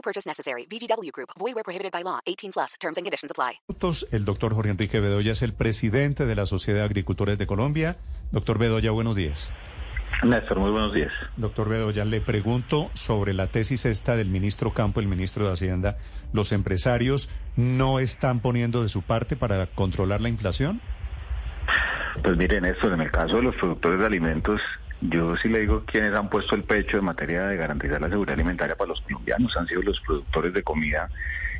No purchase necessary. VGW Group. Void where prohibited by law. 18 plus. Terms and conditions apply. El doctor Jorge Enrique Bedoya es el presidente de la Sociedad de Agricultores de Colombia. Doctor Bedoya, buenos días. Néstor, muy buenos días. Doctor Bedoya, le pregunto sobre la tesis esta del ministro Campo, el ministro de Hacienda. ¿Los empresarios no están poniendo de su parte para controlar la inflación? Pues miren, Néstor, en el caso de los productores de alimentos, yo sí le digo quienes han puesto el pecho en materia de garantizar la seguridad alimentaria para los colombianos han sido los productores de comida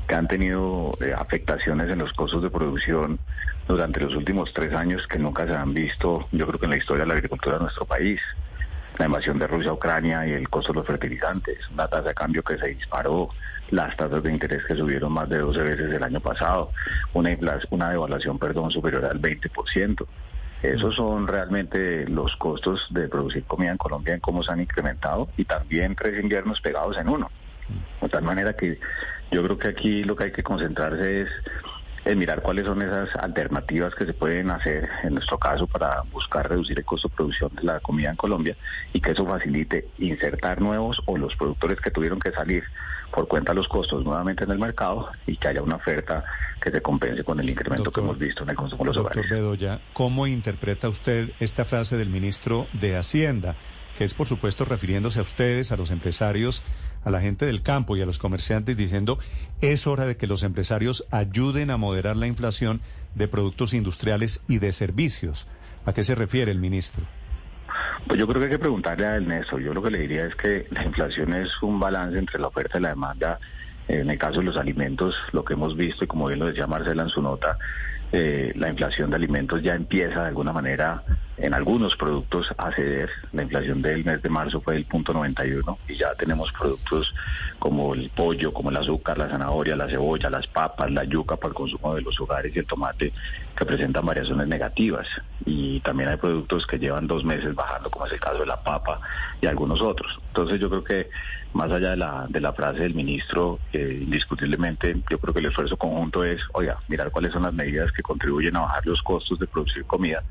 que han tenido eh, afectaciones en los costos de producción durante los últimos tres años que nunca se han visto, yo creo que en la historia de la agricultura de nuestro país. La invasión de Rusia a Ucrania y el costo de los fertilizantes, una tasa de cambio que se disparó, las tasas de interés que subieron más de 12 veces el año pasado, una, una devaluación perdón, superior al 20%. Esos son realmente los costos de producir comida en Colombia, en cómo se han incrementado y también tres inviernos pegados en uno. De tal manera que yo creo que aquí lo que hay que concentrarse es en mirar cuáles son esas alternativas que se pueden hacer, en nuestro caso, para buscar reducir el costo de producción de la comida en Colombia y que eso facilite insertar nuevos o los productores que tuvieron que salir por cuenta de los costos nuevamente en el mercado y que haya una oferta que se compense con el incremento que hemos visto en el consumo de los doctor hogares. Bedoya, ¿cómo interpreta usted esta frase del ministro de Hacienda? que es por supuesto refiriéndose a ustedes, a los empresarios, a la gente del campo y a los comerciantes, diciendo es hora de que los empresarios ayuden a moderar la inflación de productos industriales y de servicios. ¿A qué se refiere el ministro? Pues yo creo que hay que preguntarle a Ernesto. Yo lo que le diría es que la inflación es un balance entre la oferta y la demanda. En el caso de los alimentos, lo que hemos visto, y como bien lo decía Marcela en su nota, eh, la inflación de alimentos ya empieza de alguna manera en algunos productos a ceder. La inflación del mes de marzo fue del punto 91 y ya tenemos productos como el pollo, como el azúcar, la zanahoria, la cebolla, las papas, la yuca para el consumo de los hogares y el tomate que presentan variaciones negativas. Y también hay productos que llevan dos meses bajando, como es el caso de la papa y algunos otros. Entonces yo creo que más allá de la, de la frase del ministro, indiscutiblemente yo creo que el esfuerzo conjunto es, oiga, mirar cuáles son las medidas que contribuyen a bajar los costos de producir comida,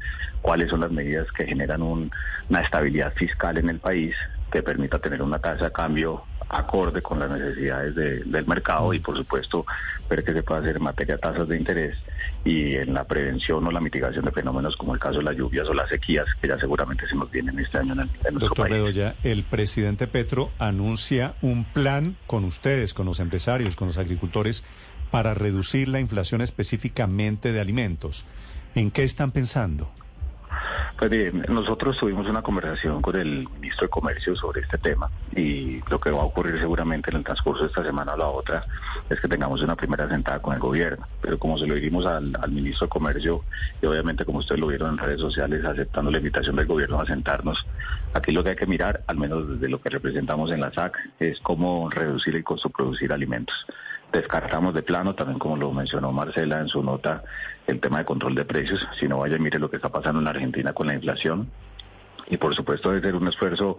cuáles son las medidas que generan una estabilidad fiscal en el país que permita tener una tasa de cambio acorde con las necesidades del mercado y por supuesto ver qué se puede hacer en materia de tasas de interés y en la prevención o la mitigación de fenómenos como el caso de las lluvias o las sequías que ya seguramente se nos vienen este año en, nuestro Doctor país. Bedoya, el presidente Petro anuncia un plan con ustedes, con los empresarios, con los agricultores para reducir la inflación específicamente de alimentos. ¿En qué están pensando? Pues bien, nosotros tuvimos una conversación con el ministro de Comercio sobre este tema y lo que va a ocurrir seguramente en el transcurso de esta semana o la otra es que tengamos una primera sentada con el gobierno. Pero como se lo dijimos al, ministro de Comercio y obviamente como ustedes lo vieron en redes sociales aceptando la invitación del gobierno a sentarnos, aquí lo que hay que mirar, al menos desde lo que representamos en la SAC, es cómo reducir el costo de producir alimentos descartamos de plano, también como lo mencionó Marcela en su nota, el tema de control de precios. Si no vaya, mire lo que está pasando en Argentina con la inflación. Y por supuesto debe ser un esfuerzo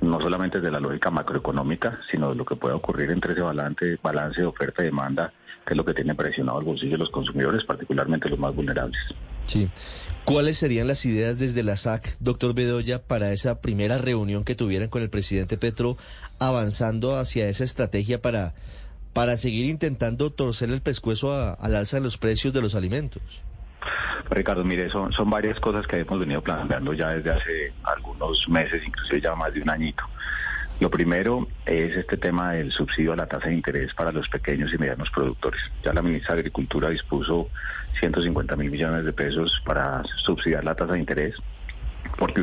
no solamente de la lógica macroeconómica, sino de lo que puede ocurrir entre ese balance, balance de oferta y demanda, que es lo que tiene presionado el bolsillo de los consumidores, particularmente los más vulnerables. Sí. ¿Cuáles serían las ideas desde la SAC, doctor Bedoya, para esa primera reunión que tuvieran con el presidente Petro, avanzando hacia esa estrategia para para seguir intentando torcer el pescuezo al alza de los precios de los alimentos? Ricardo, mire, son, varias cosas que hemos venido planteando ya desde hace algunos meses, inclusive ya más de un añito. Lo primero es este tema del subsidio a la tasa de interés para los pequeños y medianos productores. Ya la ministra de Agricultura dispuso 150 mil millones de pesos para subsidiar la tasa de interés. Porque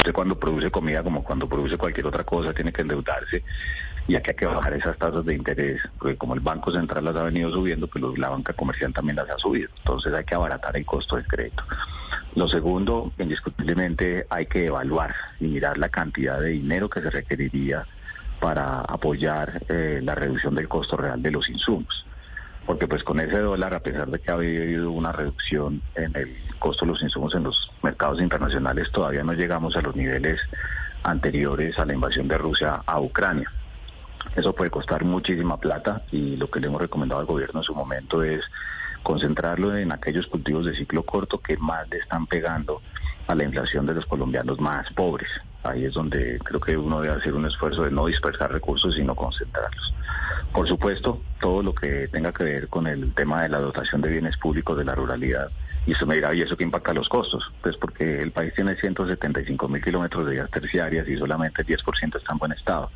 Usted cuando produce comida, como cuando produce cualquier otra cosa, tiene que endeudarse y aquí hay que bajar esas tasas de interés, porque como el Banco Central las ha venido subiendo, pues la banca comercial también las ha subido. Entonces hay que abaratar el costo del crédito. Lo segundo, indiscutiblemente, hay que evaluar y mirar la cantidad de dinero que se requeriría para apoyar eh, la reducción del costo real de los insumos. Porque pues con ese dólar, a pesar de que ha habido una reducción en el costo de los insumos en los mercados internacionales, todavía no llegamos a los niveles anteriores a la invasión de Rusia a Ucrania. Eso puede costar muchísima plata y lo que le hemos recomendado al gobierno en su momento es concentrarlo en aquellos cultivos de ciclo corto que más le están pegando a la inflación de los colombianos más pobres. Ahí es donde creo que uno debe hacer un esfuerzo de no dispersar recursos, sino concentrarlos. Por supuesto, todo lo que tenga que ver con el tema de la dotación de bienes públicos de la ruralidad. Y eso me dirá, ¿y eso que impacta los costos? Pues porque el país tiene 175 mil kilómetros de vías terciarias y solamente el 10% está en buen estado.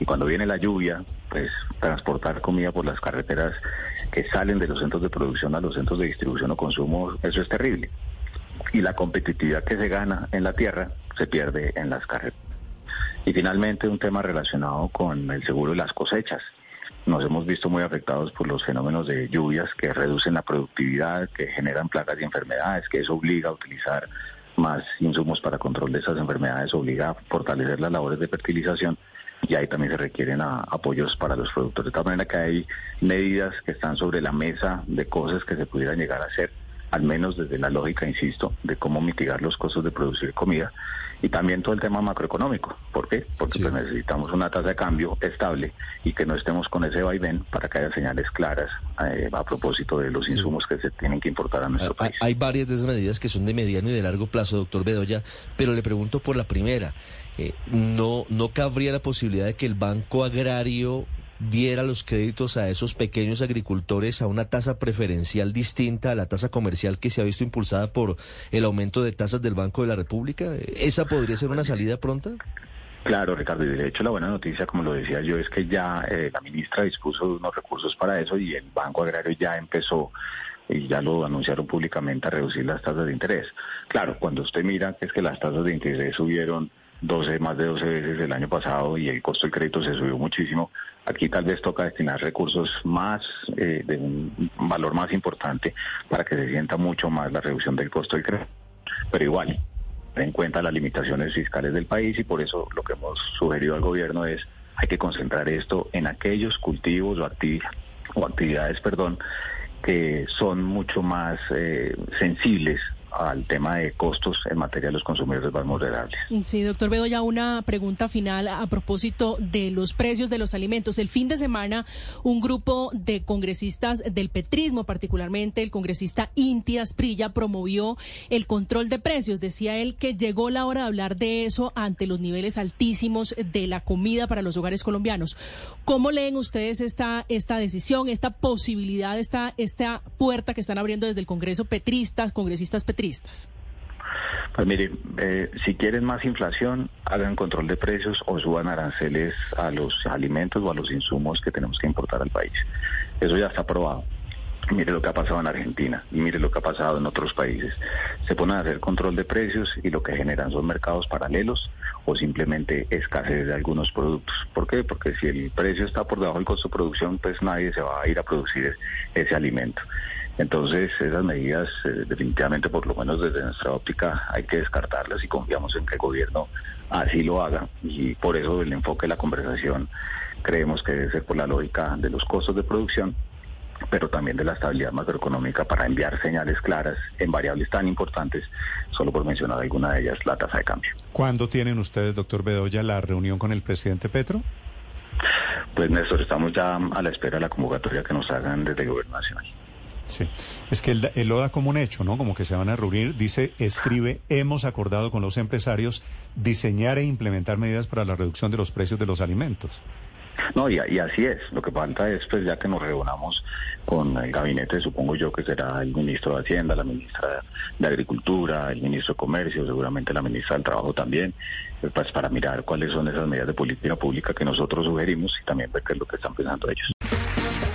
Y cuando viene la lluvia, pues transportar comida por las carreteras que salen de los centros de producción a los centros de distribución o consumo, eso es terrible. Y la competitividad que se gana en la tierra se pierde en las carreteras. Y finalmente un tema relacionado con el seguro de las cosechas. Nos hemos visto muy afectados por los fenómenos de lluvias que reducen la productividad, que generan plagas y enfermedades, que eso obliga a utilizar más insumos para control de esas enfermedades, obliga a fortalecer las labores de fertilización y ahí también se requieren apoyos para los productores. De tal manera que hay medidas que están sobre la mesa de cosas que se pudieran llegar a hacer al menos desde la lógica, insisto, de cómo mitigar los costos de producir comida y también todo el tema macroeconómico. ¿Por qué? Porque pues, necesitamos una tasa de cambio estable y que no estemos con ese vaivén para que haya señales claras eh, a propósito de los insumos que se tienen que importar a nuestro país. Hay varias de esas medidas que son de mediano y de largo plazo, doctor Bedoya, pero le pregunto por la primera. Eh, ¿no, ¿No cabría la posibilidad de que el Banco Agrario diera los créditos a esos pequeños agricultores a una tasa preferencial distinta a la tasa comercial que se ha visto impulsada por el aumento de tasas del Banco de la República? ¿Esa podría ser una salida pronta? Claro, Ricardo, y de hecho la buena noticia, como lo decía yo, es que ya eh, la ministra dispuso unos recursos para eso y el Banco Agrario ya empezó y ya lo anunciaron públicamente a reducir las tasas de interés. Claro, cuando usted mira que es que las tasas de interés subieron 12, más de 12 veces el año pasado y el costo del crédito se subió muchísimo. Aquí tal vez toca destinar recursos más, eh, de un valor más importante para que se sienta mucho más la reducción del costo del crédito. Pero igual, en cuenta las limitaciones fiscales del país y por eso lo que hemos sugerido al gobierno es hay que concentrar esto en aquellos cultivos o, o actividades, perdón, que son mucho más eh, sensibles al tema de costos en materia de los consumidores más vulnerables. Sí, doctor Bedoya, una pregunta final a propósito de los precios de los alimentos. El fin de semana, un grupo de congresistas del petrismo, particularmente el congresista Inti Asprilla, promovió el control de precios. Decía él que llegó la hora de hablar de eso ante los niveles altísimos de la comida para los hogares colombianos. ¿Cómo leen ustedes esta, esta decisión, esta posibilidad, esta, esta puerta que están abriendo desde el Congreso petristas, congresistas petristas? Pues mire, eh, si quieren más inflación, hagan control de precios o suban aranceles a los alimentos o a los insumos que tenemos que importar al país. Eso ya está aprobado. Mire lo que ha pasado en Argentina y mire lo que ha pasado en otros países. Se ponen a hacer control de precios y lo que generan son mercados paralelos o simplemente escasez de algunos productos. ¿Por qué? Porque si el precio está por debajo del costo de producción, pues nadie se va a ir a producir ese alimento. Entonces, esas medidas, eh, definitivamente, por lo menos desde nuestra óptica, hay que descartarlas y confiamos en que el gobierno así lo haga. Y por eso el enfoque de la conversación creemos que debe ser por la lógica de los costos de producción pero también de la estabilidad macroeconómica para enviar señales claras en variables tan importantes, solo por mencionar alguna de ellas, la tasa de cambio. ¿Cuándo tienen ustedes, doctor Bedoya, la reunión con el presidente Petro? Pues Néstor, estamos ya a la espera de la convocatoria que nos hagan desde el Gobierno Nacional. Sí, es que él, lo da como un hecho, ¿no? Como que se van a reunir, dice, escribe, hemos acordado con los empresarios diseñar e implementar medidas para la reducción de los precios de los alimentos. No, y, así es. Lo que falta es, pues, ya que nos reunamos con el gabinete, supongo yo que será el ministro de Hacienda, la ministra de Agricultura, el ministro de Comercio, seguramente la ministra del Trabajo también, pues para mirar cuáles son esas medidas de política pública que nosotros sugerimos y también ver qué es lo que están pensando ellos.